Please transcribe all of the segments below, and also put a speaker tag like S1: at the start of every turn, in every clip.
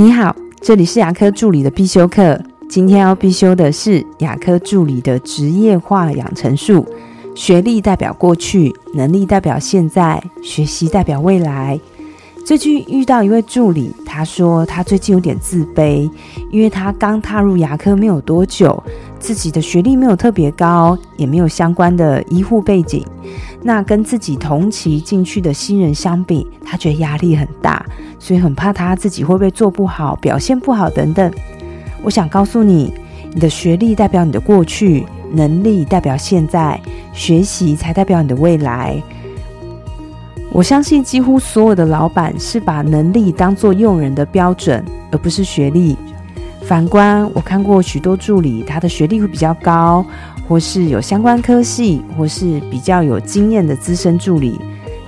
S1: 你好，这里是牙科助理的必修课。今天要必修的是牙科助理的职业化养成术。学历代表过去，能力代表现在，学习代表未来。最近遇到一位助理，他说他最近有点自卑，因为他刚踏入牙科没有多久，自己的学历没有特别高，也没有相关的医护背景。那跟自己同期进去的新人相比，他觉得压力很大，所以很怕他自己会不会做不好、表现不好等等。我想告诉你，你的学历代表你的过去，能力代表现在，学习才代表你的未来。我相信几乎所有的老板是把能力当做用人的标准，而不是学历。反观我看过许多助理，他的学历会比较高，或是有相关科系，或是比较有经验的资深助理。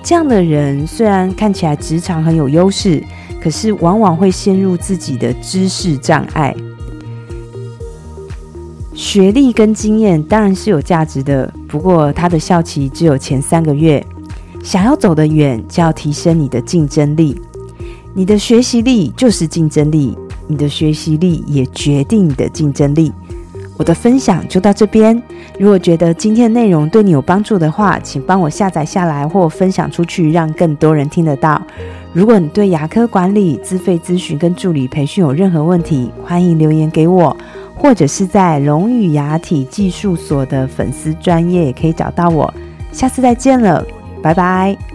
S1: 这样的人虽然看起来职场很有优势，可是往往会陷入自己的知识障碍。学历跟经验当然是有价值的，不过他的效期只有前三个月。想要走得远，就要提升你的竞争力。你的学习力就是竞争力，你的学习力也决定你的竞争力。我的分享就到这边。如果觉得今天的内容对你有帮助的话，请帮我下载下来或分享出去，让更多人听得到。如果你对牙科管理、自费咨询跟助理培训有任何问题，欢迎留言给我，或者是在龙语牙体技术所的粉丝专业也可以找到我。下次再见了。拜拜。